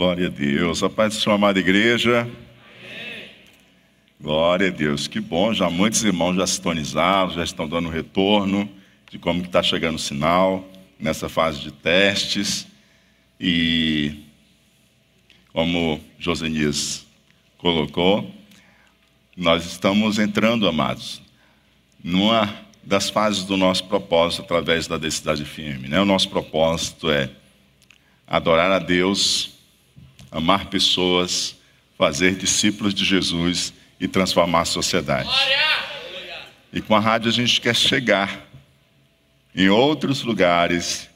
Glória a Deus. A paz do Senhor, amada igreja. Glória a Deus. Que bom, já muitos irmãos já sintonizaram, já estão dando retorno de como está chegando o sinal nessa fase de testes. E como Josenias colocou, nós estamos entrando, amados, numa das fases do nosso propósito através da densidade firme. Né? O nosso propósito é adorar a Deus amar pessoas, fazer discípulos de Jesus e transformar a sociedade. E com a rádio a gente quer chegar em outros lugares,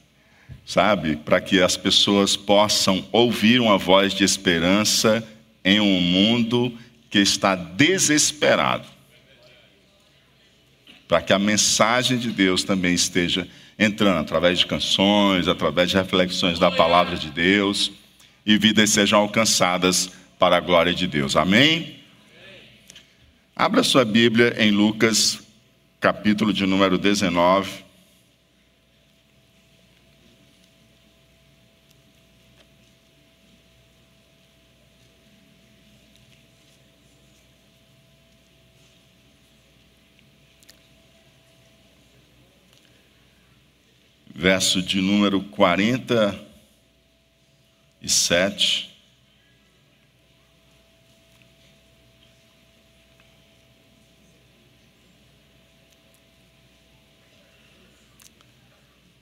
sabe, para que as pessoas possam ouvir uma voz de esperança em um mundo que está desesperado. Para que a mensagem de Deus também esteja entrando através de canções, através de reflexões da palavra de Deus e vidas sejam alcançadas para a glória de Deus. Amém? Abra sua Bíblia em Lucas, capítulo de número 19. Verso de número 40 e sete.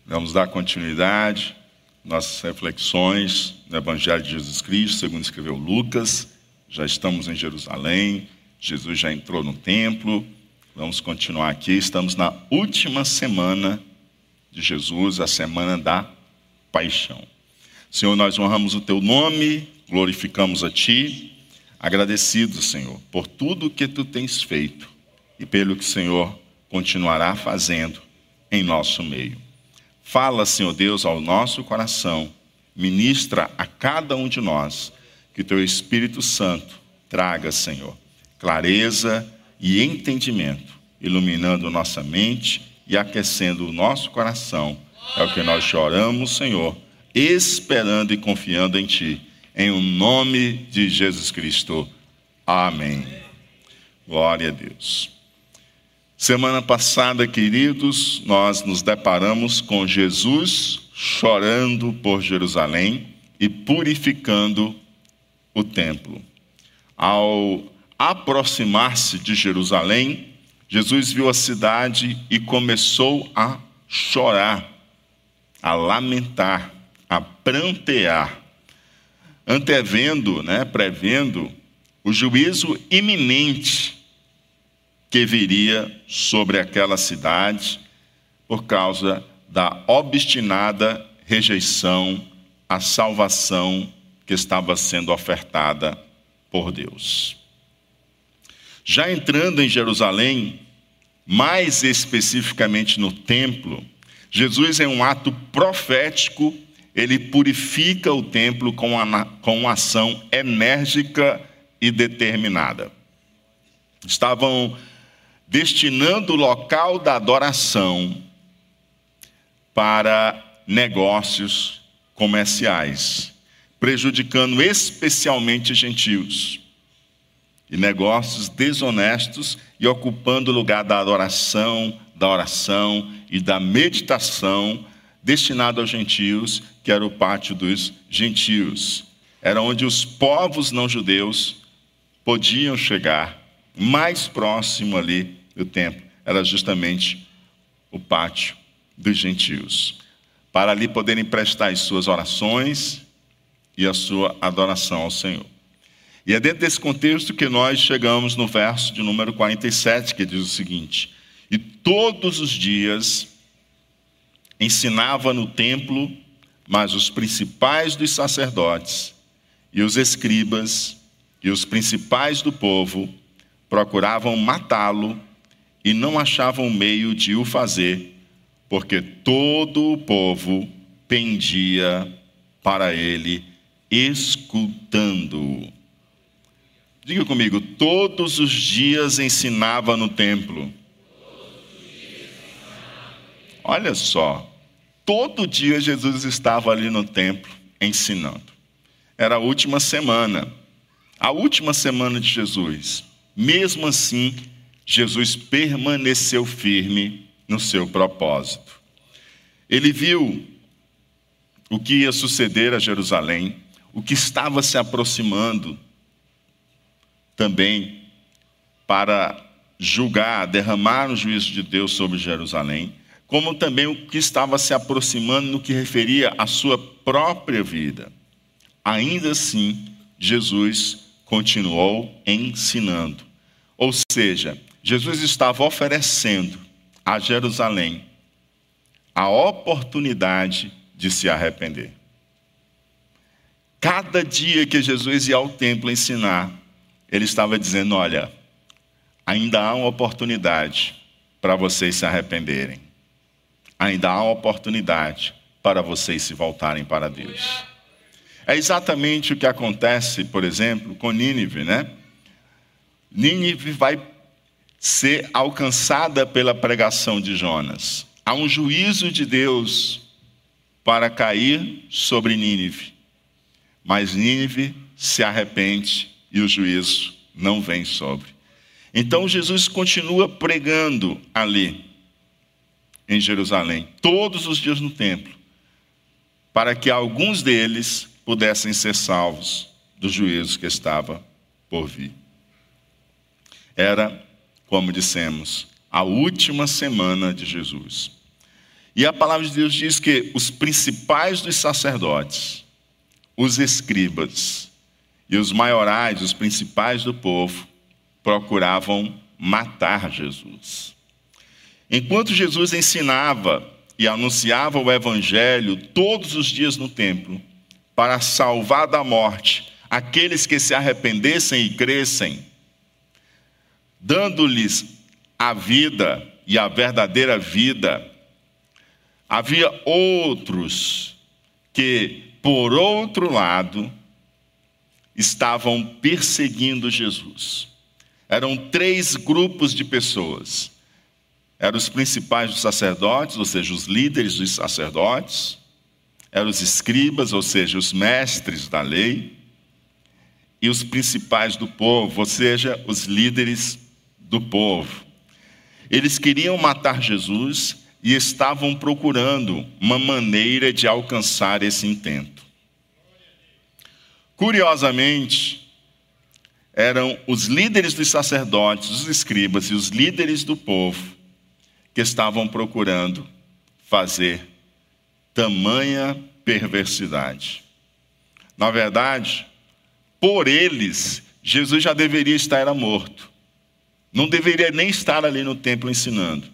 Vamos dar continuidade nossas reflexões no Evangelho de Jesus Cristo, segundo escreveu Lucas. Já estamos em Jerusalém, Jesus já entrou no templo. Vamos continuar aqui. Estamos na última semana de Jesus, a semana da paixão. Senhor, nós honramos o teu nome, glorificamos a ti, agradecidos, Senhor, por tudo que tu tens feito e pelo que o Senhor continuará fazendo em nosso meio. Fala, Senhor Deus, ao nosso coração, ministra a cada um de nós, que teu Espírito Santo traga, Senhor, clareza e entendimento, iluminando nossa mente e aquecendo o nosso coração. É o que nós choramos, Senhor esperando e confiando em Ti. Em o nome de Jesus Cristo. Amém. Glória a Deus. Semana passada, queridos, nós nos deparamos com Jesus chorando por Jerusalém e purificando o templo. Ao aproximar-se de Jerusalém, Jesus viu a cidade e começou a chorar, a lamentar a prantear, antevendo, né, prevendo o juízo iminente que viria sobre aquela cidade por causa da obstinada rejeição à salvação que estava sendo ofertada por Deus. Já entrando em Jerusalém, mais especificamente no templo, Jesus, em um ato profético, ele purifica o templo com, a, com uma ação enérgica e determinada. Estavam destinando o local da adoração para negócios comerciais, prejudicando especialmente gentios. E negócios desonestos e ocupando o lugar da adoração, da oração e da meditação destinado aos gentios, que era o pátio dos gentios. Era onde os povos não judeus podiam chegar, mais próximo ali do templo, era justamente o pátio dos gentios, para ali poderem prestar as suas orações e a sua adoração ao Senhor. E é dentro desse contexto que nós chegamos no verso de número 47, que diz o seguinte: E todos os dias ensinava no templo, mas os principais dos sacerdotes e os escribas e os principais do povo procuravam matá-lo e não achavam meio de o fazer, porque todo o povo pendia para ele, escutando-o. Diga comigo, todos os dias ensinava no templo. Olha só, Todo dia Jesus estava ali no templo ensinando. era a última semana, a última semana de Jesus. Mesmo assim, Jesus permaneceu firme no seu propósito. Ele viu o que ia suceder a Jerusalém, o que estava se aproximando também para julgar, derramar o juízo de Deus sobre Jerusalém, como também o que estava se aproximando no que referia à sua própria vida. Ainda assim, Jesus continuou ensinando. Ou seja, Jesus estava oferecendo a Jerusalém a oportunidade de se arrepender. Cada dia que Jesus ia ao templo ensinar, ele estava dizendo: Olha, ainda há uma oportunidade para vocês se arrependerem. Ainda há oportunidade para vocês se voltarem para Deus. É exatamente o que acontece, por exemplo, com Nínive, né? Nínive vai ser alcançada pela pregação de Jonas. Há um juízo de Deus para cair sobre Nínive. Mas Nínive se arrepende e o juízo não vem sobre. Então Jesus continua pregando ali, em Jerusalém, todos os dias no templo, para que alguns deles pudessem ser salvos do juízo que estava por vir. Era como dissemos, a última semana de Jesus. E a palavra de Deus diz que os principais dos sacerdotes, os escribas e os maiorais, os principais do povo, procuravam matar Jesus. Enquanto Jesus ensinava e anunciava o evangelho todos os dias no templo, para salvar da morte aqueles que se arrependessem e crescem, dando-lhes a vida e a verdadeira vida. Havia outros que, por outro lado, estavam perseguindo Jesus. Eram três grupos de pessoas. Eram os principais dos sacerdotes, ou seja, os líderes dos sacerdotes, eram os escribas, ou seja, os mestres da lei, e os principais do povo, ou seja, os líderes do povo. Eles queriam matar Jesus e estavam procurando uma maneira de alcançar esse intento. Curiosamente, eram os líderes dos sacerdotes, os escribas e os líderes do povo que estavam procurando fazer tamanha perversidade. Na verdade, por eles, Jesus já deveria estar morto. Não deveria nem estar ali no templo ensinando.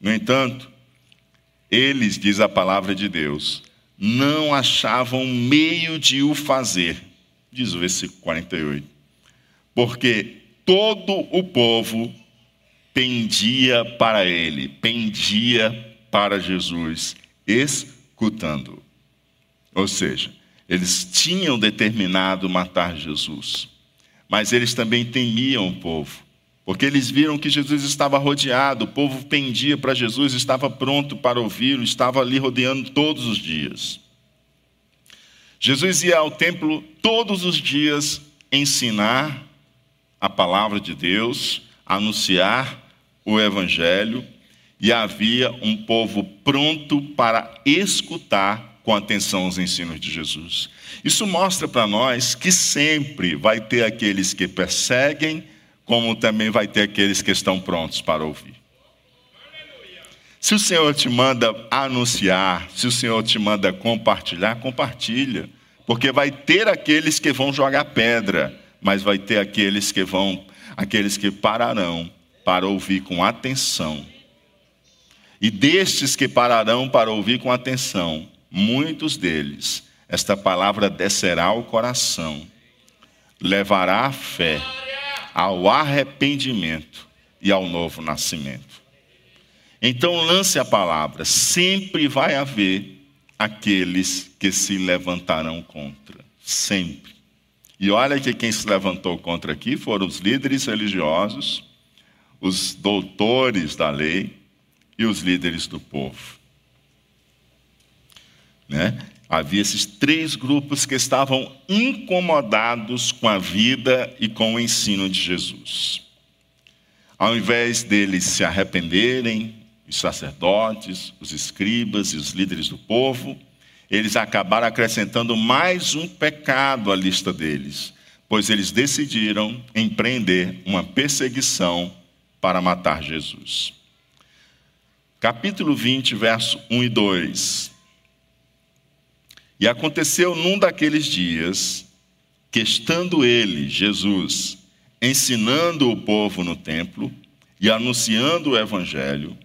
No entanto, eles, diz a palavra de Deus, não achavam meio de o fazer, diz o versículo 48, porque todo o povo pendia para ele, pendia para Jesus, escutando. Ou seja, eles tinham determinado matar Jesus, mas eles também temiam o povo porque eles viram que Jesus estava rodeado, o povo pendia para Jesus, estava pronto para ouvi-lo, estava ali rodeando todos os dias. Jesus ia ao templo todos os dias ensinar a palavra de Deus, anunciar o evangelho, e havia um povo pronto para escutar com atenção os ensinos de Jesus. Isso mostra para nós que sempre vai ter aqueles que perseguem como também vai ter aqueles que estão prontos para ouvir. Se o Senhor te manda anunciar, se o Senhor te manda compartilhar, compartilha, porque vai ter aqueles que vão jogar pedra, mas vai ter aqueles que vão, aqueles que pararão para ouvir com atenção. E destes que pararão para ouvir com atenção, muitos deles, esta palavra descerá ao coração, levará a fé ao arrependimento e ao novo nascimento. Então lance a palavra, sempre vai haver aqueles que se levantarão contra, sempre. E olha que quem se levantou contra aqui foram os líderes religiosos, os doutores da lei e os líderes do povo. Né? Havia esses três grupos que estavam incomodados com a vida e com o ensino de Jesus. Ao invés deles se arrependerem, os sacerdotes, os escribas e os líderes do povo, eles acabaram acrescentando mais um pecado à lista deles, pois eles decidiram empreender uma perseguição para matar Jesus. Capítulo 20, verso 1 e 2. E aconteceu num daqueles dias, que estando ele, Jesus, ensinando o povo no templo e anunciando o evangelho,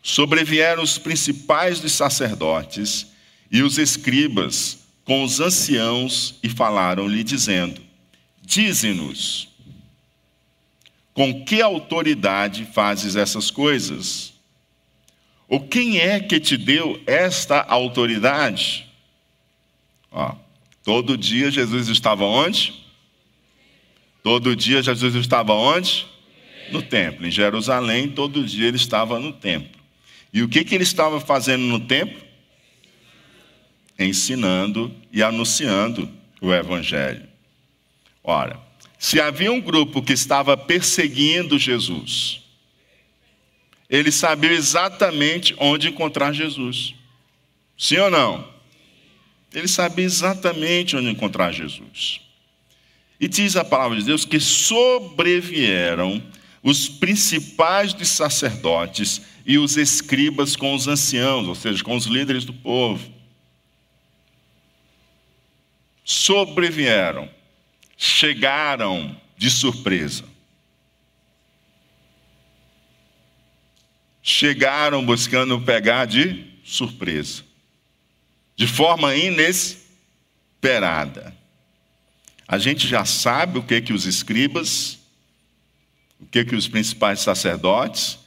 sobrevieram os principais dos sacerdotes e os escribas com os anciãos e falaram-lhe, dizendo: Dize-nos, com que autoridade fazes essas coisas? Ou quem é que te deu esta autoridade? Ó, todo dia Jesus estava onde? Todo dia Jesus estava onde? No templo. Em Jerusalém, todo dia ele estava no templo. E o que, que ele estava fazendo no templo? Ensinando e anunciando o Evangelho. Ora, se havia um grupo que estava perseguindo Jesus, ele sabia exatamente onde encontrar Jesus. Sim ou não? Ele sabia exatamente onde encontrar Jesus. E diz a palavra de Deus que sobrevieram os principais dos sacerdotes e os escribas com os anciãos, ou seja, com os líderes do povo. Sobrevieram, chegaram de surpresa. Chegaram buscando pegar de surpresa de forma inesperada. A gente já sabe o que que os escribas, o que que os principais sacerdotes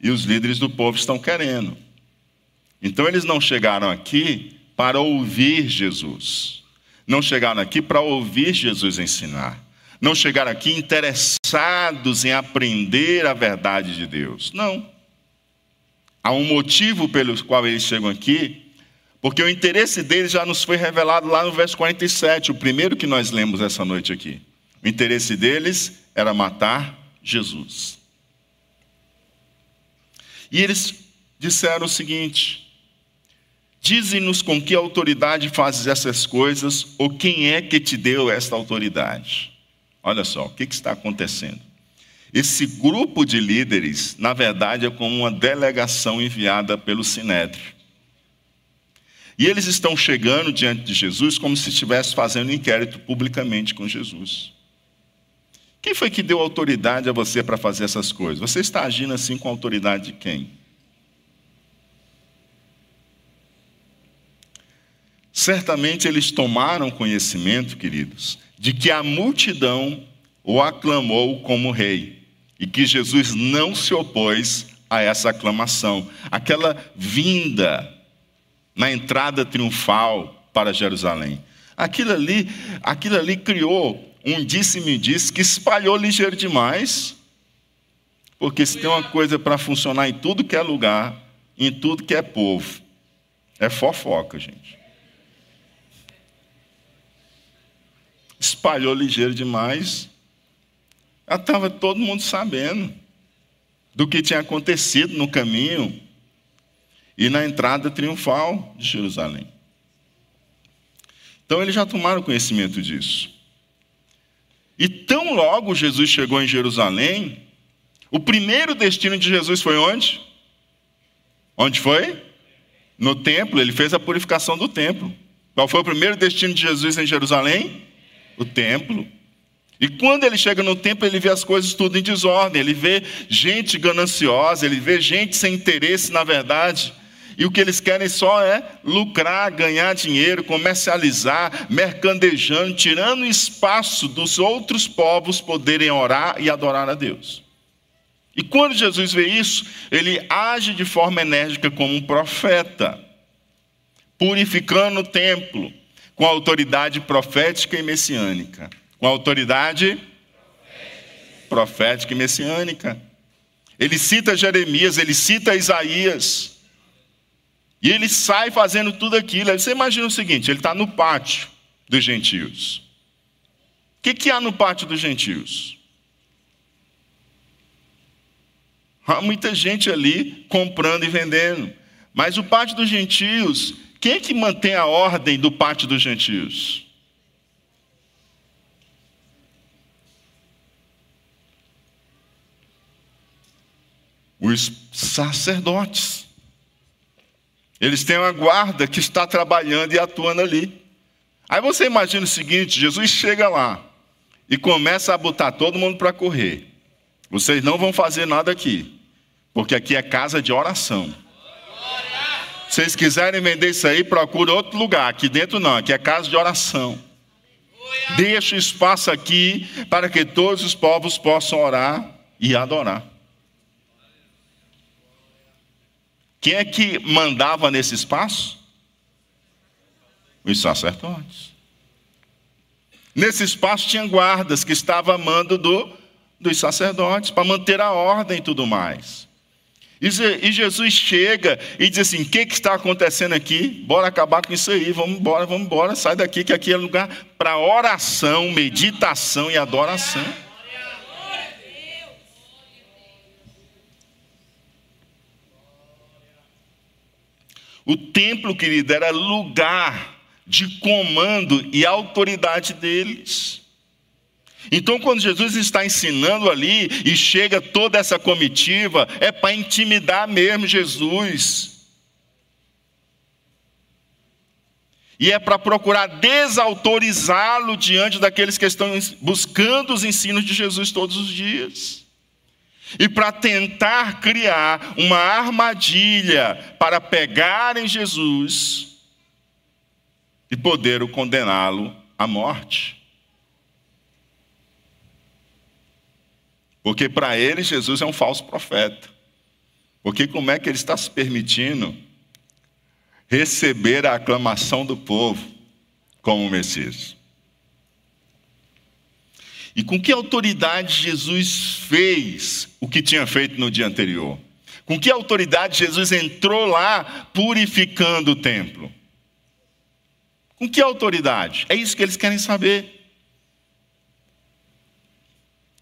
e os líderes do povo estão querendo. Então eles não chegaram aqui para ouvir Jesus. Não chegaram aqui para ouvir Jesus ensinar. Não chegaram aqui interessados em aprender a verdade de Deus. Não. Há um motivo pelo qual eles chegam aqui porque o interesse deles já nos foi revelado lá no verso 47, o primeiro que nós lemos essa noite aqui. O interesse deles era matar Jesus. E eles disseram o seguinte: Dize-nos com que autoridade fazes essas coisas, ou quem é que te deu esta autoridade? Olha só, o que, está acontecendo? Esse grupo de líderes, na verdade, é como uma delegação enviada pelo Sinédrio. E eles estão chegando diante de Jesus como se estivesse fazendo um inquérito publicamente com Jesus. Quem foi que deu autoridade a você para fazer essas coisas? Você está agindo assim com a autoridade de quem? Certamente eles tomaram conhecimento, queridos, de que a multidão o aclamou como rei e que Jesus não se opôs a essa aclamação, aquela vinda na entrada triunfal para Jerusalém. Aquilo ali, aquilo ali criou um disse-me disse que espalhou ligeiro demais. Porque se tem uma coisa para funcionar em tudo que é lugar, em tudo que é povo, é fofoca, gente. Espalhou ligeiro demais. Estava todo mundo sabendo do que tinha acontecido no caminho e na entrada triunfal de Jerusalém. Então eles já tomaram conhecimento disso. E tão logo Jesus chegou em Jerusalém, o primeiro destino de Jesus foi onde? Onde foi? No templo, ele fez a purificação do templo. Qual foi o primeiro destino de Jesus em Jerusalém? O templo. E quando ele chega no templo, ele vê as coisas tudo em desordem, ele vê gente gananciosa, ele vê gente sem interesse na verdade. E o que eles querem só é lucrar, ganhar dinheiro, comercializar, mercandejando, tirando espaço dos outros povos poderem orar e adorar a Deus. E quando Jesus vê isso, ele age de forma enérgica como um profeta, purificando o templo com autoridade profética e messiânica. Com autoridade profética e messiânica. Ele cita Jeremias, ele cita Isaías. E ele sai fazendo tudo aquilo. Você imagina o seguinte: ele está no pátio dos gentios. O que, que há no pátio dos gentios? Há muita gente ali comprando e vendendo. Mas o pátio dos gentios, quem é que mantém a ordem do pátio dos gentios? Os sacerdotes. Eles têm uma guarda que está trabalhando e atuando ali. Aí você imagina o seguinte: Jesus chega lá e começa a botar todo mundo para correr. Vocês não vão fazer nada aqui. Porque aqui é casa de oração. Se vocês quiserem vender isso aí, procure outro lugar. Aqui dentro não, aqui é casa de oração. Deixa o espaço aqui para que todos os povos possam orar e adorar. Quem é que mandava nesse espaço? Os sacerdotes. Nesse espaço tinha guardas que estavam a mando do, dos sacerdotes para manter a ordem e tudo mais. E Jesus chega e diz assim: O que, que está acontecendo aqui? Bora acabar com isso aí, vamos embora, vamos embora, sai daqui, que aqui é lugar para oração, meditação e adoração. O templo, querido, era lugar de comando e autoridade deles. Então, quando Jesus está ensinando ali e chega toda essa comitiva, é para intimidar mesmo Jesus. E é para procurar desautorizá-lo diante daqueles que estão buscando os ensinos de Jesus todos os dias. E para tentar criar uma armadilha para pegarem Jesus e poder condená-lo à morte. Porque para ele Jesus é um falso profeta. Porque como é que ele está se permitindo receber a aclamação do povo como Messias? E com que autoridade Jesus fez o que tinha feito no dia anterior? Com que autoridade Jesus entrou lá purificando o templo? Com que autoridade? É isso que eles querem saber.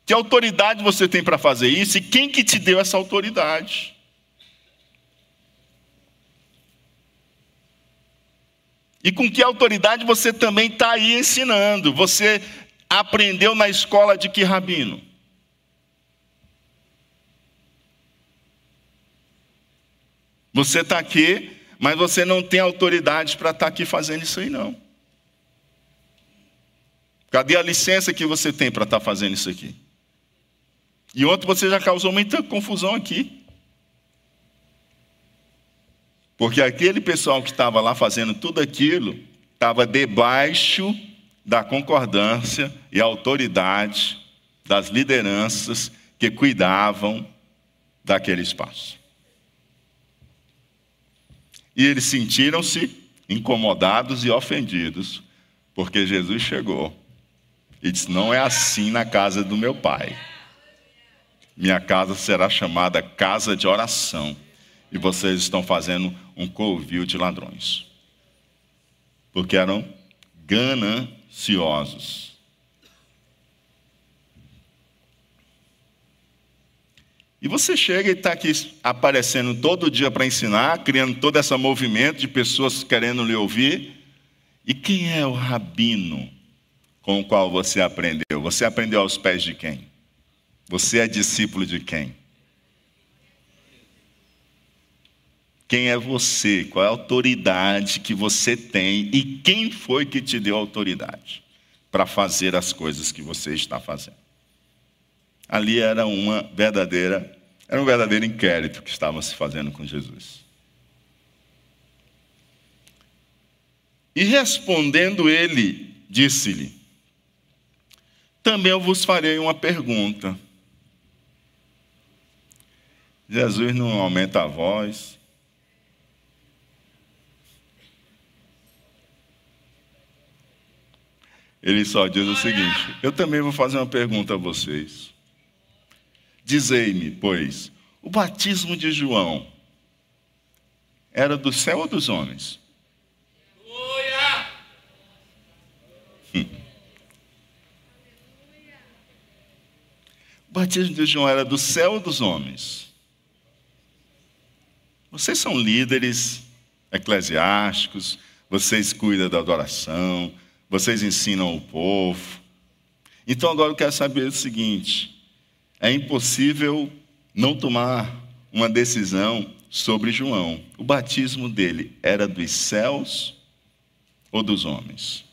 Que autoridade você tem para fazer isso e quem que te deu essa autoridade? E com que autoridade você também está aí ensinando? Você aprendeu na escola de que rabino? Você está aqui, mas você não tem autoridade para estar tá aqui fazendo isso aí, não. Cadê a licença que você tem para estar tá fazendo isso aqui? E ontem você já causou muita confusão aqui. Porque aquele pessoal que estava lá fazendo tudo aquilo estava debaixo da concordância e autoridade das lideranças que cuidavam daquele espaço. E eles sentiram-se incomodados e ofendidos, porque Jesus chegou e disse: Não é assim na casa do meu pai. Minha casa será chamada casa de oração. E vocês estão fazendo um covil de ladrões. Porque eram gananciosos. E você chega e está aqui aparecendo todo dia para ensinar, criando todo esse movimento de pessoas querendo lhe ouvir. E quem é o rabino com o qual você aprendeu? Você aprendeu aos pés de quem? Você é discípulo de quem? Quem é você? Qual é a autoridade que você tem e quem foi que te deu autoridade para fazer as coisas que você está fazendo? Ali era uma verdadeira, era um verdadeiro inquérito que estava se fazendo com Jesus. E respondendo ele, disse-lhe: Também eu vos farei uma pergunta. Jesus não aumenta a voz. Ele só diz o seguinte: Eu também vou fazer uma pergunta a vocês. Dizei-me, pois, o batismo de João era do céu ou dos homens? Hum. O batismo de João era do céu ou dos homens? Vocês são líderes eclesiásticos, vocês cuidam da adoração, vocês ensinam o povo. Então agora eu quero saber o seguinte: é impossível não tomar uma decisão sobre João. O batismo dele era dos céus ou dos homens?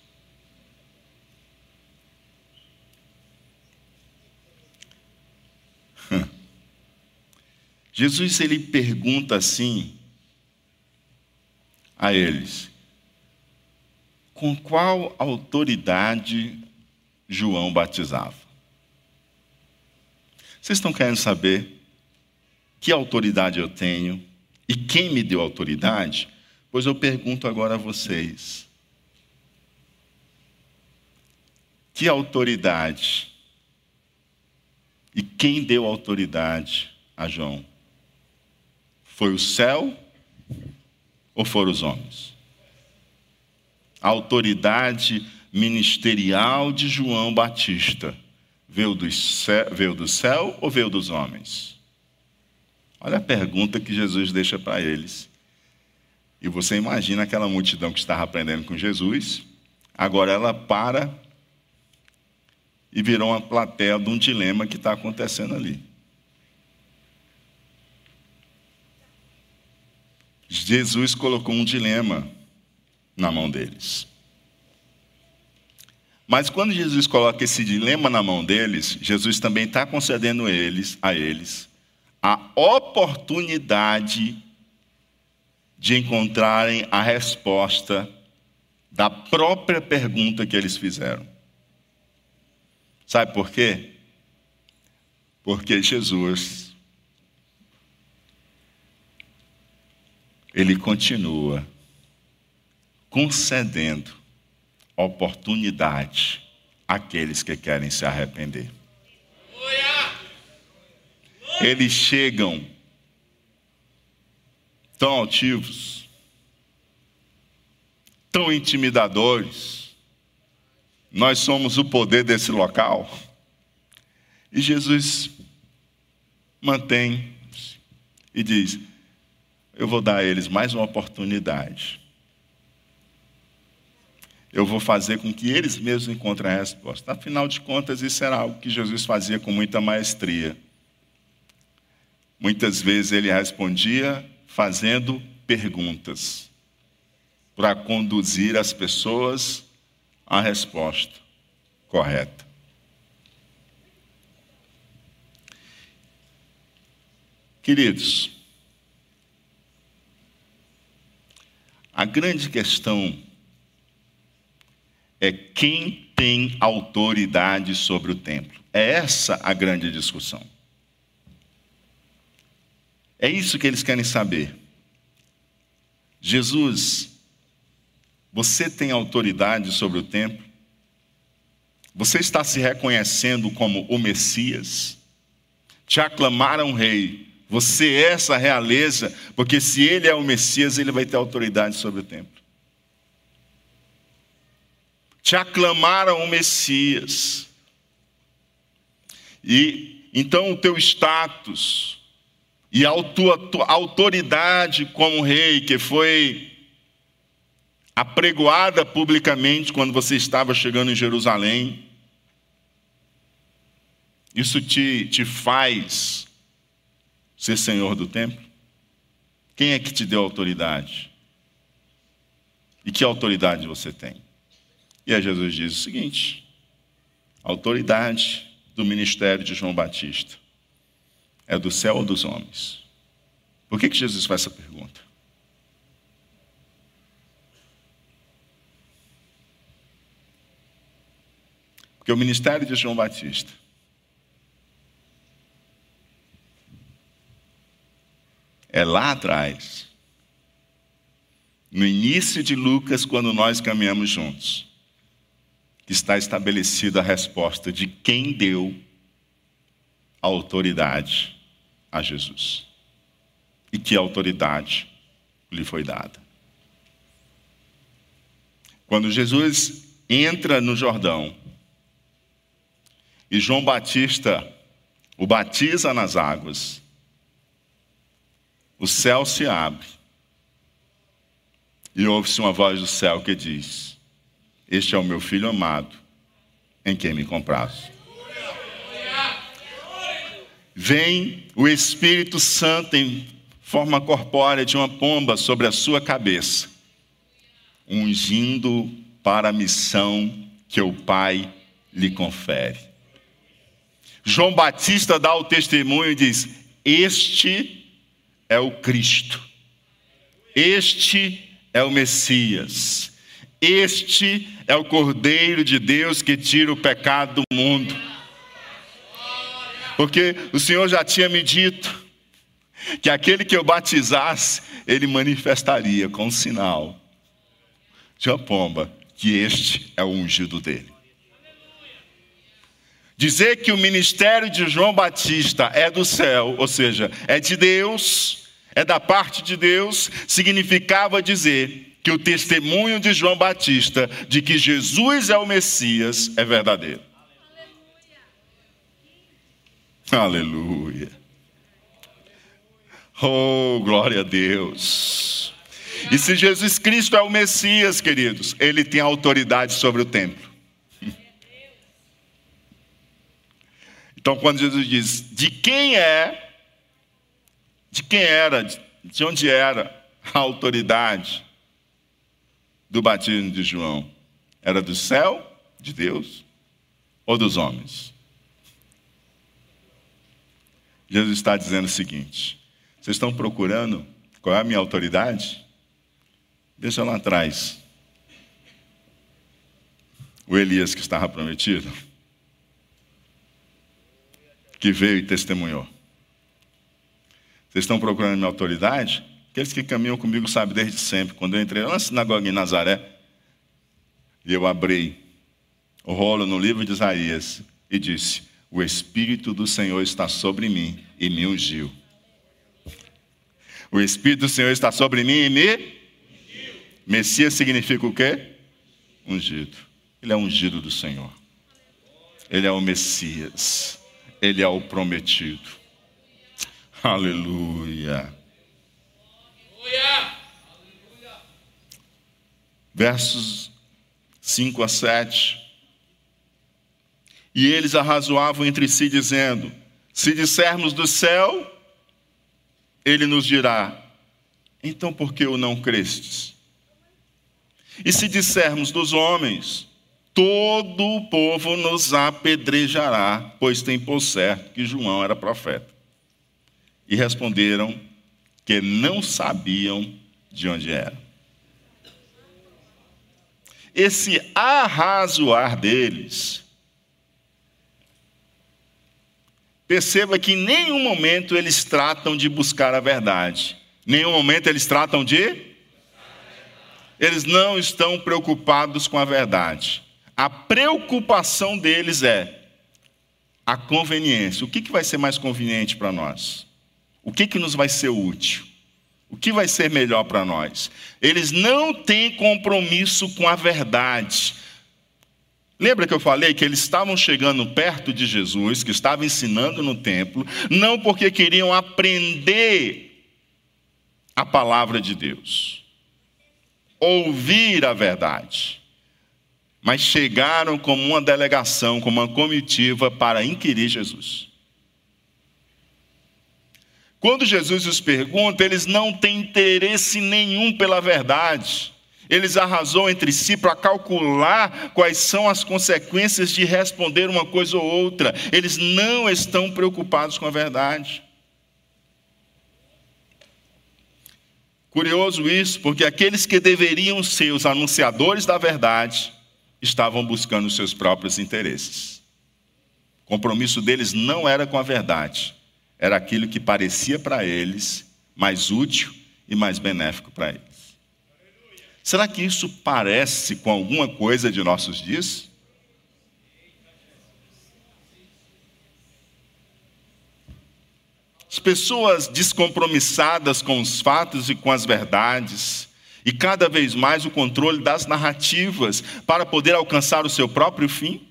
Jesus ele pergunta assim a eles: com qual autoridade João batizava? Vocês estão querendo saber que autoridade eu tenho e quem me deu autoridade? Pois eu pergunto agora a vocês: que autoridade e quem deu autoridade a João? Foi o céu ou foram os homens? A autoridade ministerial de João Batista veio do, céu, veio do céu ou veio dos homens? Olha a pergunta que Jesus deixa para eles. E você imagina aquela multidão que estava aprendendo com Jesus, agora ela para e virou uma plateia de um dilema que está acontecendo ali. Jesus colocou um dilema na mão deles. Mas quando Jesus coloca esse dilema na mão deles, Jesus também está concedendo eles, a eles a oportunidade de encontrarem a resposta da própria pergunta que eles fizeram. Sabe por quê? Porque Jesus ele continua concedendo oportunidade àqueles que querem se arrepender. Eles chegam tão altivos, tão intimidadores. Nós somos o poder desse local. E Jesus mantém e diz: eu vou dar a eles mais uma oportunidade. Eu vou fazer com que eles mesmos encontrem a resposta. Afinal de contas, isso era algo que Jesus fazia com muita maestria. Muitas vezes ele respondia fazendo perguntas para conduzir as pessoas à resposta correta. Queridos, A grande questão é quem tem autoridade sobre o templo. É essa a grande discussão. É isso que eles querem saber. Jesus, você tem autoridade sobre o templo? Você está se reconhecendo como o Messias? Te aclamaram rei, você é essa realeza, porque se ele é o Messias, ele vai ter autoridade sobre o templo. Te aclamaram o Messias. E então o teu status e a tua, tua autoridade como rei, que foi apregoada publicamente quando você estava chegando em Jerusalém, isso te, te faz ser senhor do templo? Quem é que te deu autoridade? E que autoridade você tem? E aí Jesus diz o seguinte: a autoridade do ministério de João Batista é do céu ou dos homens? Por que, que Jesus faz essa pergunta? Porque o ministério de João Batista é lá atrás, no início de Lucas, quando nós caminhamos juntos, está estabelecida a resposta de quem deu a autoridade a Jesus. E que autoridade lhe foi dada. Quando Jesus entra no Jordão e João Batista o batiza nas águas, o céu se abre e ouve-se uma voz do céu que diz: Este é o meu filho amado, em quem me comprazo. Vem o Espírito Santo em forma corpórea de uma pomba sobre a sua cabeça, ungindo para a missão que o Pai lhe confere. João Batista dá o testemunho e diz: Este é o Cristo, este é o Messias, este é o Cordeiro de Deus que tira o pecado do mundo. Porque o Senhor já tinha me dito que aquele que eu batizasse, ele manifestaria com sinal de uma pomba que este é o ungido dele. Dizer que o ministério de João Batista é do céu, ou seja, é de Deus, é da parte de Deus, significava dizer que o testemunho de João Batista de que Jesus é o Messias é verdadeiro. Aleluia. Oh, glória a Deus. E se Jesus Cristo é o Messias, queridos, ele tem autoridade sobre o templo. Então, quando Jesus diz de quem é, de quem era, de onde era a autoridade do batismo de João, era do céu, de Deus, ou dos homens? Jesus está dizendo o seguinte: vocês estão procurando qual é a minha autoridade? Deixa lá atrás. O Elias que estava prometido, que veio e testemunhou. Vocês estão procurando minha autoridade? Aqueles que caminham comigo sabem desde sempre. Quando eu entrei na sinagoga em Nazaré, e eu abri o rolo no livro de Isaías e disse: o Espírito do Senhor está sobre mim e me ungiu. O Espírito do Senhor está sobre mim e me. Ungiu. Messias significa o quê? Ungido. Ele é ungido do Senhor. Ele é o Messias. Ele é o prometido. Aleluia. Versos 5 a 7. E eles arrazoavam entre si, dizendo: Se dissermos do céu, ele nos dirá: Então por que o não crestes? E se dissermos dos homens, todo o povo nos apedrejará, pois tem por certo que João era profeta. E responderam que não sabiam de onde era. Esse arrazoar deles Perceba que em nenhum momento eles tratam de buscar a verdade. Em nenhum momento eles tratam de. Eles não estão preocupados com a verdade. A preocupação deles é a conveniência. O que, que vai ser mais conveniente para nós? O que, que nos vai ser útil? O que vai ser melhor para nós? Eles não têm compromisso com a verdade. Lembra que eu falei que eles estavam chegando perto de Jesus, que estava ensinando no templo, não porque queriam aprender a palavra de Deus, ouvir a verdade, mas chegaram como uma delegação, como uma comitiva para inquirir Jesus. Quando Jesus os pergunta, eles não têm interesse nenhum pela verdade. Eles arrasou entre si para calcular quais são as consequências de responder uma coisa ou outra. Eles não estão preocupados com a verdade. Curioso isso, porque aqueles que deveriam ser os anunciadores da verdade estavam buscando os seus próprios interesses. O compromisso deles não era com a verdade, era aquilo que parecia para eles mais útil e mais benéfico para eles. Será que isso parece com alguma coisa de nossos dias? As pessoas descompromissadas com os fatos e com as verdades, e cada vez mais o controle das narrativas para poder alcançar o seu próprio fim.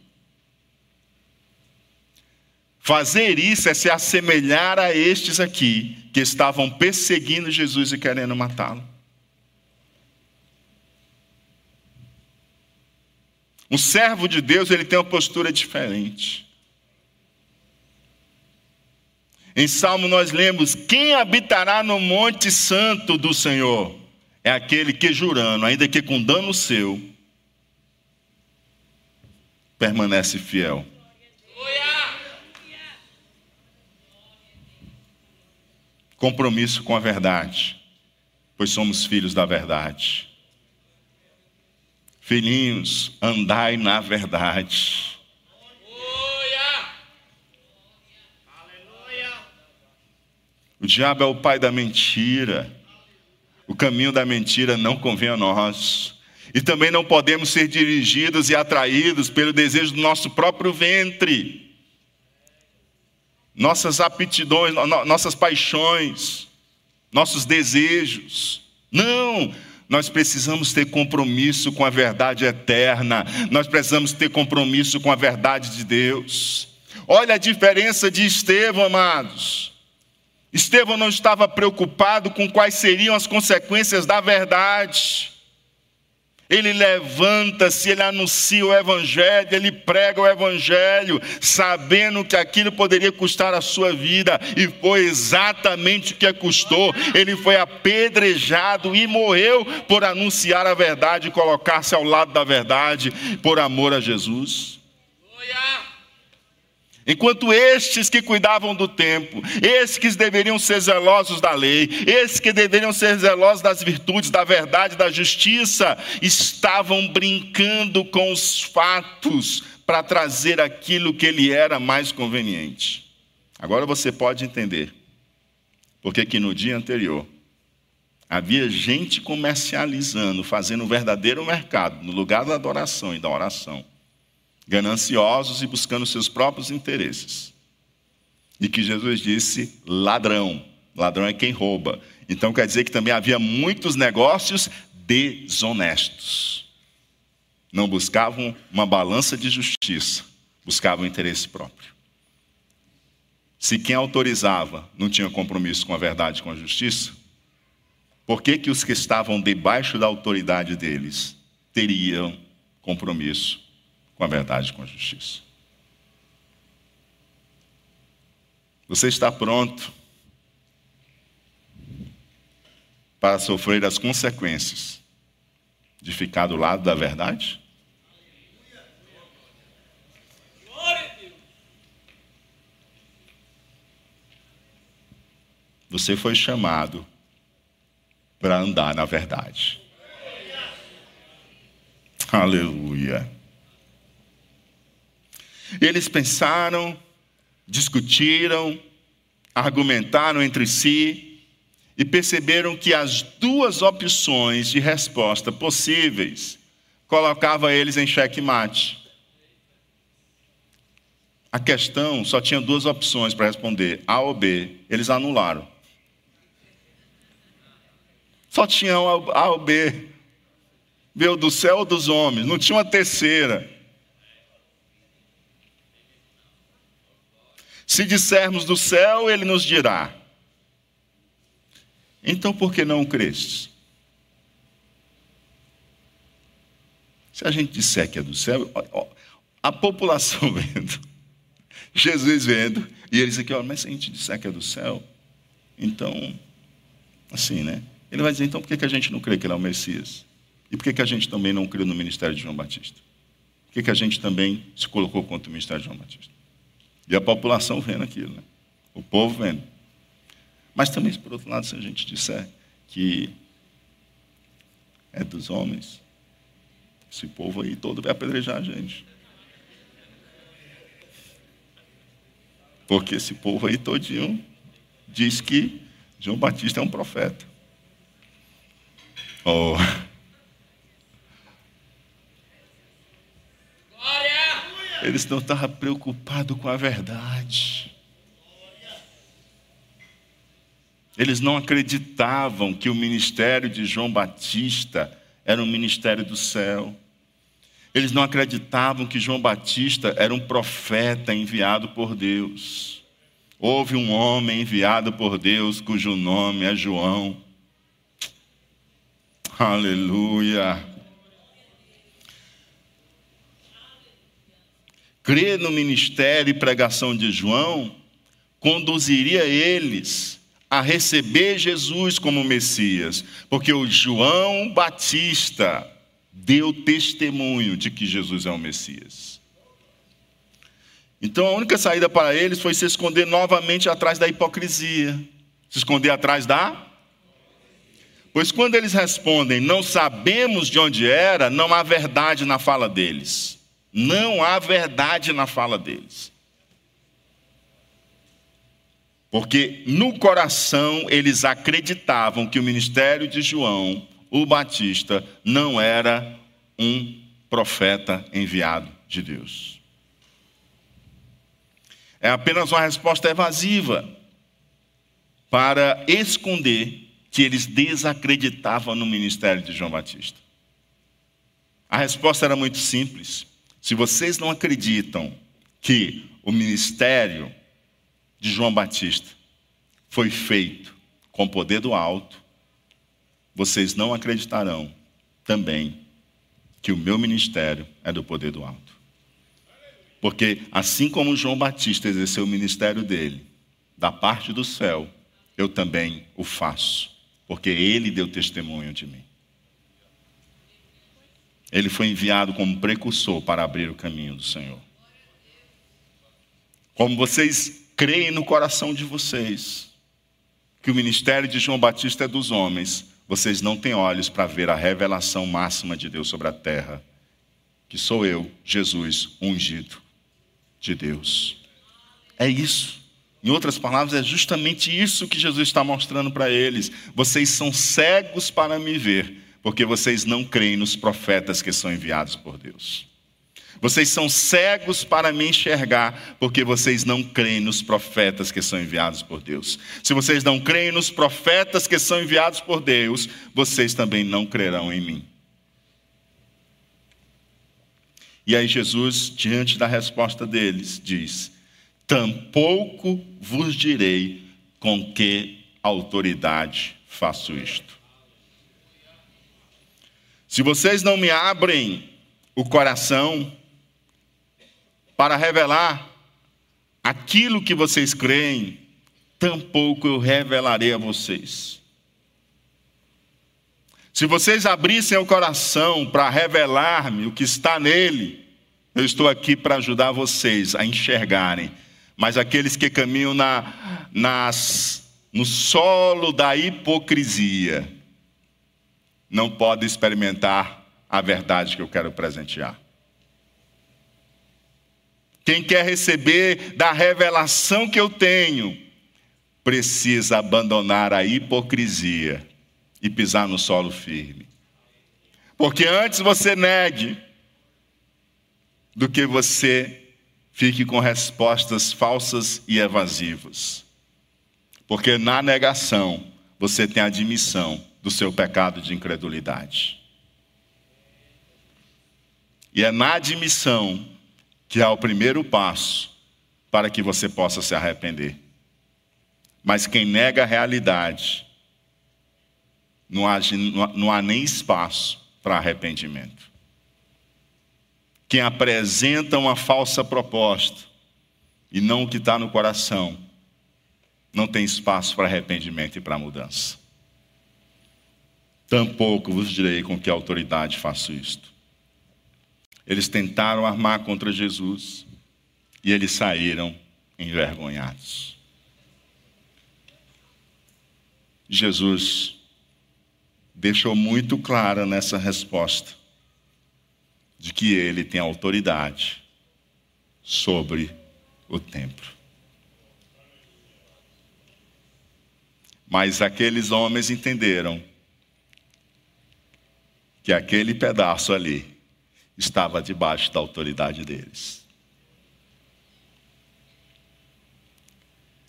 Fazer isso é se assemelhar a estes aqui, que estavam perseguindo Jesus e querendo matá-lo. Um servo de Deus, ele tem uma postura diferente. Em Salmo nós lemos: Quem habitará no monte santo do Senhor? É aquele que jurando, ainda que com dano seu, permanece fiel. Compromisso com a verdade, pois somos filhos da verdade. Filhinhos, andai na verdade. O diabo é o pai da mentira. O caminho da mentira não convém a nós. E também não podemos ser dirigidos e atraídos pelo desejo do nosso próprio ventre nossas aptidões, nossas paixões, nossos desejos. Não! Nós precisamos ter compromisso com a verdade eterna, nós precisamos ter compromisso com a verdade de Deus. Olha a diferença de Estevão, amados. Estevão não estava preocupado com quais seriam as consequências da verdade ele levanta-se, ele anuncia o Evangelho, ele prega o Evangelho, sabendo que aquilo poderia custar a sua vida, e foi exatamente o que custou. Ele foi apedrejado e morreu por anunciar a verdade e colocar-se ao lado da verdade, por amor a Jesus. Enquanto estes que cuidavam do tempo, estes que deveriam ser zelosos da lei, estes que deveriam ser zelosos das virtudes, da verdade, da justiça, estavam brincando com os fatos para trazer aquilo que lhe era mais conveniente. Agora você pode entender porque que no dia anterior havia gente comercializando, fazendo um verdadeiro mercado no lugar da adoração e da oração gananciosos e buscando seus próprios interesses. E que Jesus disse: ladrão. Ladrão é quem rouba. Então quer dizer que também havia muitos negócios desonestos. Não buscavam uma balança de justiça, buscavam interesse próprio. Se quem autorizava não tinha compromisso com a verdade com a justiça, por que, que os que estavam debaixo da autoridade deles teriam compromisso com a verdade e com a justiça. Você está pronto para sofrer as consequências de ficar do lado da verdade? Você foi chamado para andar na verdade. Aleluia. Eles pensaram, discutiram, argumentaram entre si e perceberam que as duas opções de resposta possíveis colocavam eles em xeque-mate. A questão só tinha duas opções para responder, A ou B. Eles anularam. Só tinha A ou B. Veio do céu ou dos homens, não tinha uma terceira. Se dissermos do céu, ele nos dirá. Então por que não crestes? Se a gente disser que é do céu, a população vendo, Jesus vendo, e eles aqui, mas se a gente disser que é do céu, então, assim, né? Ele vai dizer, então por que a gente não crê que ele é o Messias? E por que a gente também não crê no ministério de João Batista? Por que a gente também se colocou contra o ministério de João Batista? E a população vendo aquilo, né? o povo vendo. Mas também, por outro lado, se a gente disser que é dos homens, esse povo aí todo vai apedrejar a gente. Porque esse povo aí todinho diz que João Batista é um profeta. Oh. Eles não estavam preocupados com a verdade. Eles não acreditavam que o ministério de João Batista era um ministério do céu. Eles não acreditavam que João Batista era um profeta enviado por Deus. Houve um homem enviado por Deus cujo nome é João. Aleluia. Crer no ministério e pregação de João conduziria eles a receber Jesus como Messias, porque o João Batista deu testemunho de que Jesus é o Messias. Então a única saída para eles foi se esconder novamente atrás da hipocrisia. Se esconder atrás da? Pois quando eles respondem, não sabemos de onde era, não há verdade na fala deles. Não há verdade na fala deles. Porque no coração eles acreditavam que o ministério de João o Batista não era um profeta enviado de Deus. É apenas uma resposta evasiva para esconder que eles desacreditavam no ministério de João Batista. A resposta era muito simples. Se vocês não acreditam que o ministério de João Batista foi feito com poder do alto, vocês não acreditarão também que o meu ministério é do poder do alto. Porque assim como João Batista exerceu o ministério dele, da parte do céu, eu também o faço, porque ele deu testemunho de mim. Ele foi enviado como precursor para abrir o caminho do Senhor. Como vocês creem no coração de vocês que o ministério de João Batista é dos homens, vocês não têm olhos para ver a revelação máxima de Deus sobre a terra, que sou eu, Jesus, ungido de Deus. É isso. Em outras palavras, é justamente isso que Jesus está mostrando para eles. Vocês são cegos para me ver, porque vocês não creem nos profetas que são enviados por Deus. Vocês são cegos para me enxergar, porque vocês não creem nos profetas que são enviados por Deus. Se vocês não creem nos profetas que são enviados por Deus, vocês também não crerão em mim. E aí Jesus, diante da resposta deles, diz: Tampouco vos direi com que autoridade faço isto. Se vocês não me abrem o coração, para revelar aquilo que vocês creem, tampouco eu revelarei a vocês. Se vocês abrissem o coração para revelar-me o que está nele, eu estou aqui para ajudar vocês a enxergarem. Mas aqueles que caminham na, nas, no solo da hipocrisia não podem experimentar a verdade que eu quero presentear. Quem quer receber da revelação que eu tenho, precisa abandonar a hipocrisia e pisar no solo firme. Porque antes você negue do que você fique com respostas falsas e evasivas. Porque na negação você tem admissão do seu pecado de incredulidade. E é na admissão que é o primeiro passo para que você possa se arrepender. Mas quem nega a realidade, não há, não há nem espaço para arrependimento. Quem apresenta uma falsa proposta e não o que está no coração, não tem espaço para arrependimento e para mudança. Tampouco vos direi com que autoridade faço isto. Eles tentaram armar contra Jesus e eles saíram envergonhados. Jesus deixou muito clara nessa resposta de que ele tem autoridade sobre o templo. Mas aqueles homens entenderam que aquele pedaço ali estava debaixo da autoridade deles.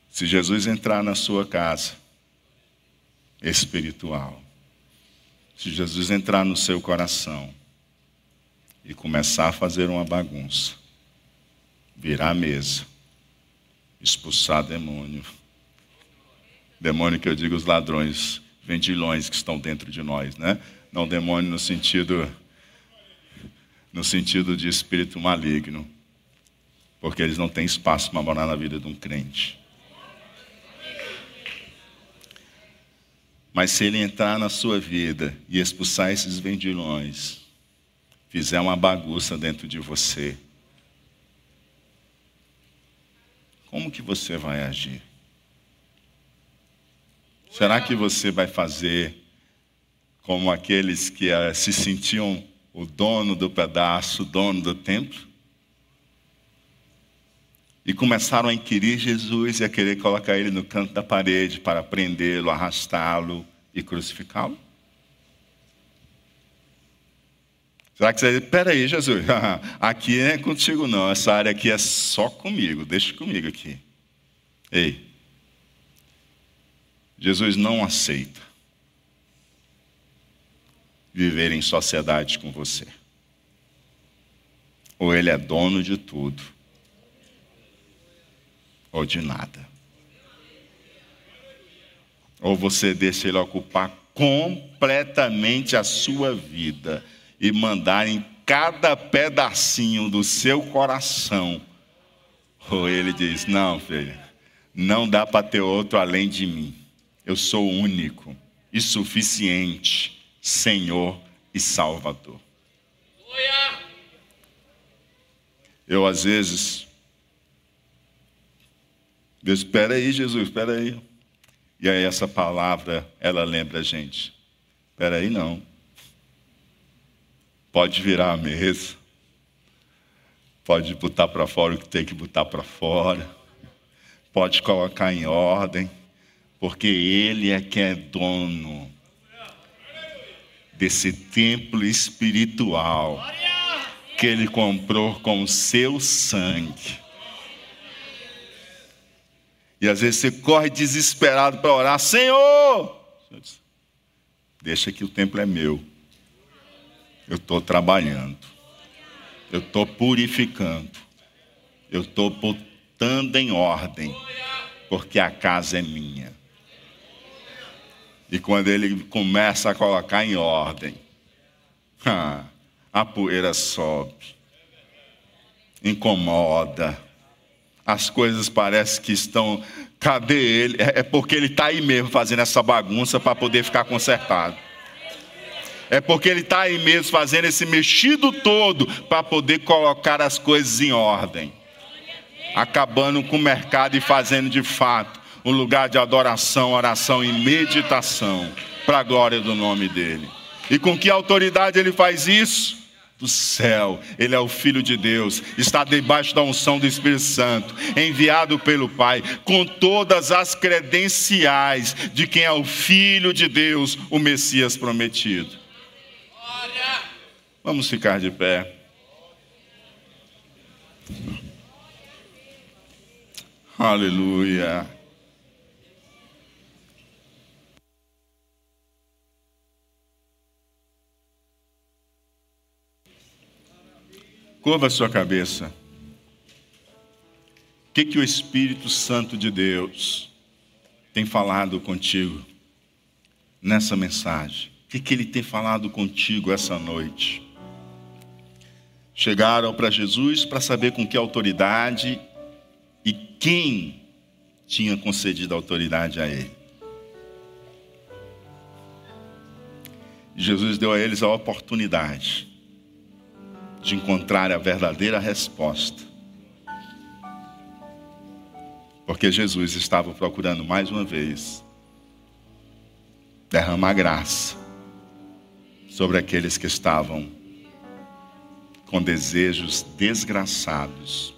Se Jesus entrar na sua casa espiritual. Se Jesus entrar no seu coração e começar a fazer uma bagunça, virar a mesa, expulsar demônio, demônio que eu digo os ladrões, vendilhões que estão dentro de nós, né? Não demônio no sentido no sentido de espírito maligno, porque eles não têm espaço para morar na vida de um crente. Mas se ele entrar na sua vida e expulsar esses vendilhões, fizer uma bagunça dentro de você, como que você vai agir? Será que você vai fazer como aqueles que uh, se sentiam o dono do pedaço, o dono do templo? E começaram a inquirir Jesus e a querer colocar ele no canto da parede para prendê-lo, arrastá-lo e crucificá-lo? Será que você diz, peraí, Jesus, aqui é contigo não, essa área aqui é só comigo, deixa comigo aqui. Ei, Jesus não aceita viver em sociedade com você. Ou ele é dono de tudo, ou de nada. Ou você deixa ele ocupar completamente a sua vida e mandar em cada pedacinho do seu coração. Ou ele diz: Não, filho, não dá para ter outro além de mim. Eu sou único e suficiente, Senhor e Salvador. Eu, às vezes, Deus, espera aí, Jesus, espera aí. E aí essa palavra, ela lembra a gente. Espera aí, não. Pode virar a mesa. Pode botar para fora o que tem que botar para fora. Pode colocar em ordem. Porque Ele é quem é dono desse templo espiritual que Ele comprou com o seu sangue. E às vezes você corre desesperado para orar: Senhor, deixa que o templo é meu. Eu estou trabalhando, eu estou purificando, eu estou botando em ordem, porque a casa é minha. E quando ele começa a colocar em ordem, a poeira sobe, incomoda as coisas parecem que estão. Cadê ele? É, é porque ele está aí mesmo fazendo essa bagunça para poder ficar consertado. É porque ele está aí mesmo fazendo esse mexido todo para poder colocar as coisas em ordem. Acabando com o mercado e fazendo de fato um lugar de adoração, oração e meditação para a glória do nome dele. E com que autoridade ele faz isso? do céu, ele é o Filho de Deus, está debaixo da unção do Espírito Santo, enviado pelo Pai, com todas as credenciais de quem é o Filho de Deus, o Messias prometido. Vamos ficar de pé. Aleluia. Curva a sua cabeça. O que, que o Espírito Santo de Deus tem falado contigo nessa mensagem? O que, que ele tem falado contigo essa noite? Chegaram para Jesus para saber com que autoridade e quem tinha concedido autoridade a ele. Jesus deu a eles a oportunidade de encontrar a verdadeira resposta. Porque Jesus estava procurando mais uma vez derramar graça sobre aqueles que estavam com desejos desgraçados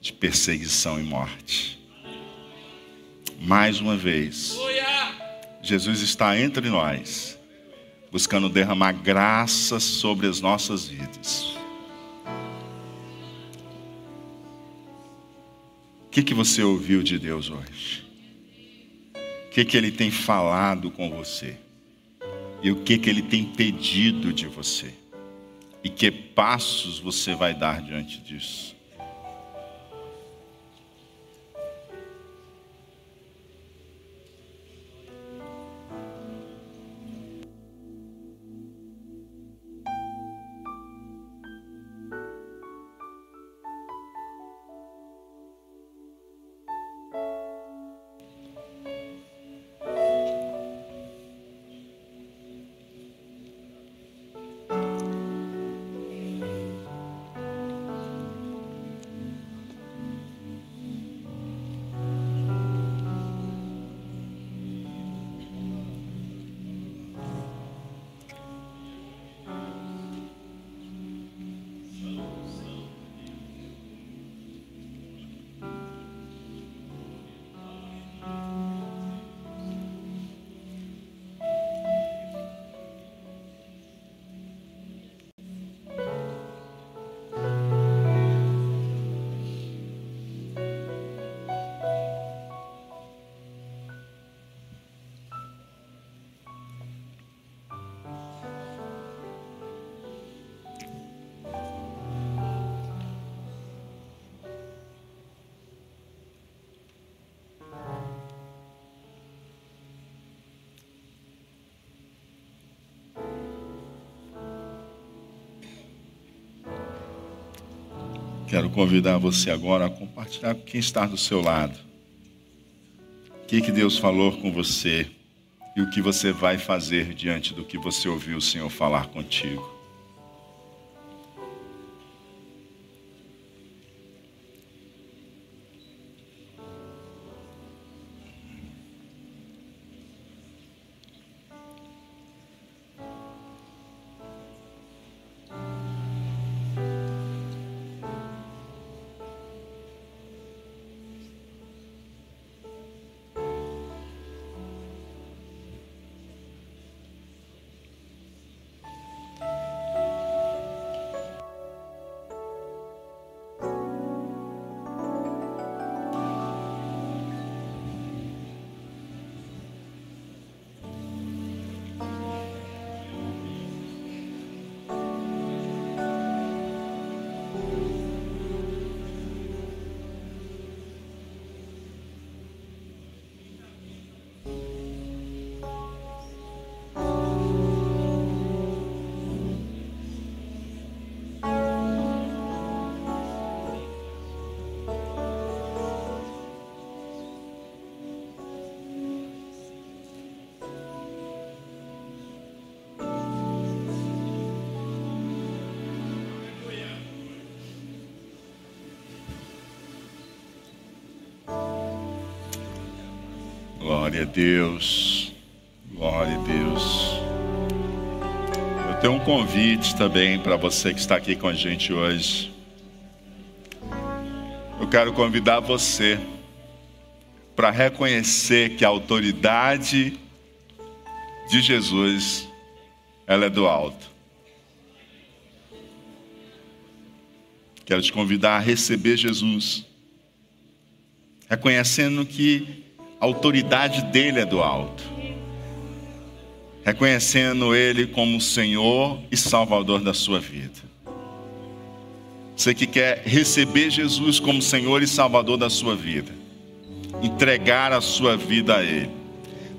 de perseguição e morte. Mais uma vez, Jesus está entre nós, buscando derramar graça sobre as nossas vidas. Que, que você ouviu de Deus hoje? O que, que ele tem falado com você e o que, que ele tem pedido de você e que passos você vai dar diante disso. Quero convidar você agora a compartilhar com quem está do seu lado. O que, que Deus falou com você e o que você vai fazer diante do que você ouviu o Senhor falar contigo. Glória a Deus. Glória a Deus. Eu tenho um convite também para você que está aqui com a gente hoje. Eu quero convidar você para reconhecer que a autoridade de Jesus ela é do alto. Quero te convidar a receber Jesus, reconhecendo que a autoridade dele é do alto. Reconhecendo ele como Senhor e Salvador da sua vida. Você que quer receber Jesus como Senhor e Salvador da sua vida, entregar a sua vida a Ele,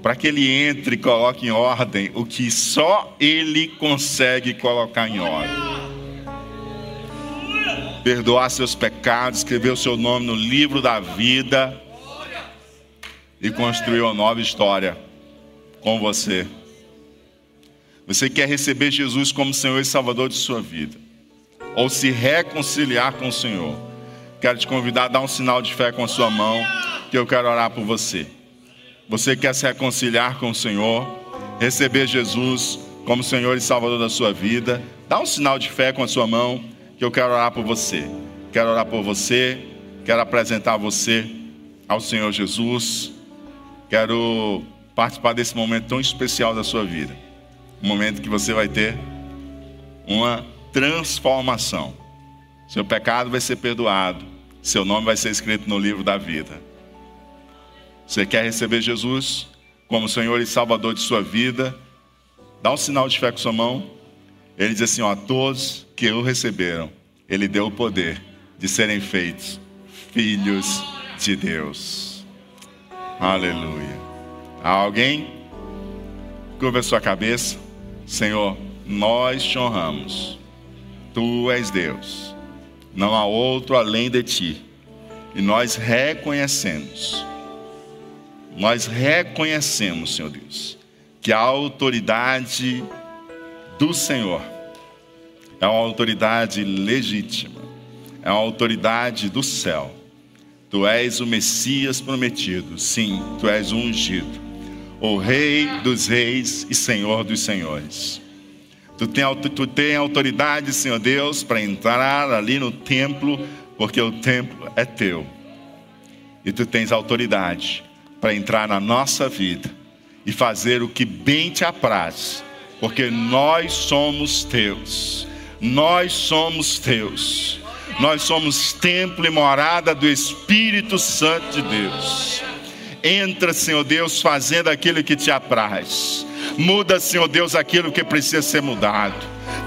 para que Ele entre e coloque em ordem o que só Ele consegue colocar em ordem. Perdoar seus pecados, escrever o seu nome no livro da vida e construir uma nova história com você. Você quer receber Jesus como Senhor e Salvador de sua vida, ou se reconciliar com o Senhor. Quero te convidar a dar um sinal de fé com a sua mão, que eu quero orar por você. Você quer se reconciliar com o Senhor, receber Jesus como Senhor e Salvador da sua vida, dá um sinal de fé com a sua mão, que eu quero orar por você. Quero orar por você, quero apresentar você ao Senhor Jesus. Quero participar desse momento tão especial da sua vida. Um momento que você vai ter uma transformação. Seu pecado vai ser perdoado. Seu nome vai ser escrito no livro da vida. Você quer receber Jesus? como Senhor e Salvador de sua vida, dá um sinal de fé com sua mão. Ele diz assim: ó, a todos que o receberam, ele deu o poder de serem feitos filhos de Deus. Aleluia. Alguém? Curva a sua cabeça. Senhor, nós te honramos. Tu és Deus. Não há outro além de ti. E nós reconhecemos, nós reconhecemos, Senhor Deus, que a autoridade do Senhor é uma autoridade legítima, é uma autoridade do céu. Tu és o Messias prometido, sim, tu és o ungido, o Rei dos reis e Senhor dos senhores. Tu tem, tu tem autoridade, Senhor Deus, para entrar ali no templo, porque o templo é teu. E tu tens autoridade para entrar na nossa vida e fazer o que bem te apraz, porque nós somos teus. Nós somos teus. Nós somos templo e morada do Espírito Santo de Deus. Entra, Senhor Deus, fazendo aquilo que te apraz. Muda, Senhor Deus, aquilo que precisa ser mudado.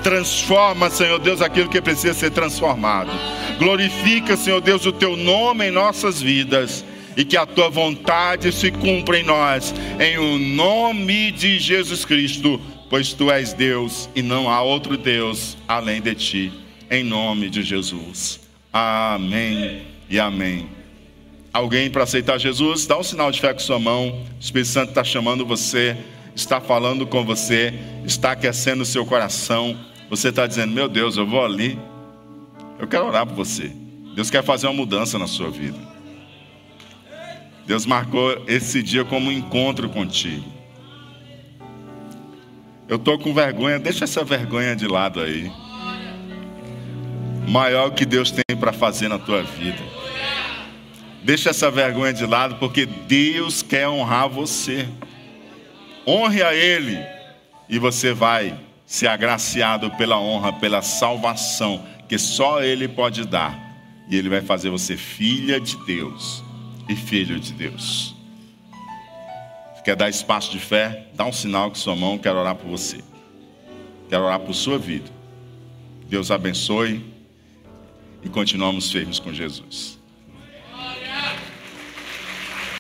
Transforma, Senhor Deus, aquilo que precisa ser transformado. Glorifica, Senhor Deus, o teu nome em nossas vidas e que a tua vontade se cumpra em nós, em o nome de Jesus Cristo, pois tu és Deus e não há outro Deus além de ti, em nome de Jesus. Amém e amém. Alguém para aceitar Jesus, dá um sinal de fé com sua mão. O Espírito Santo está chamando você está falando com você, está aquecendo o seu coração. Você está dizendo: Meu Deus, eu vou ali. Eu quero orar por você. Deus quer fazer uma mudança na sua vida. Deus marcou esse dia como um encontro contigo. Eu estou com vergonha, deixa essa vergonha de lado aí. Maior que Deus tem para fazer na tua vida. Deixa essa vergonha de lado, porque Deus quer honrar você. Honre a Ele e você vai ser agraciado pela honra, pela salvação que só Ele pode dar. E Ele vai fazer você filha de Deus e filho de Deus. Quer dar espaço de fé? Dá um sinal com sua mão, quero orar por você. Quero orar por sua vida. Deus abençoe e continuamos firmes com Jesus.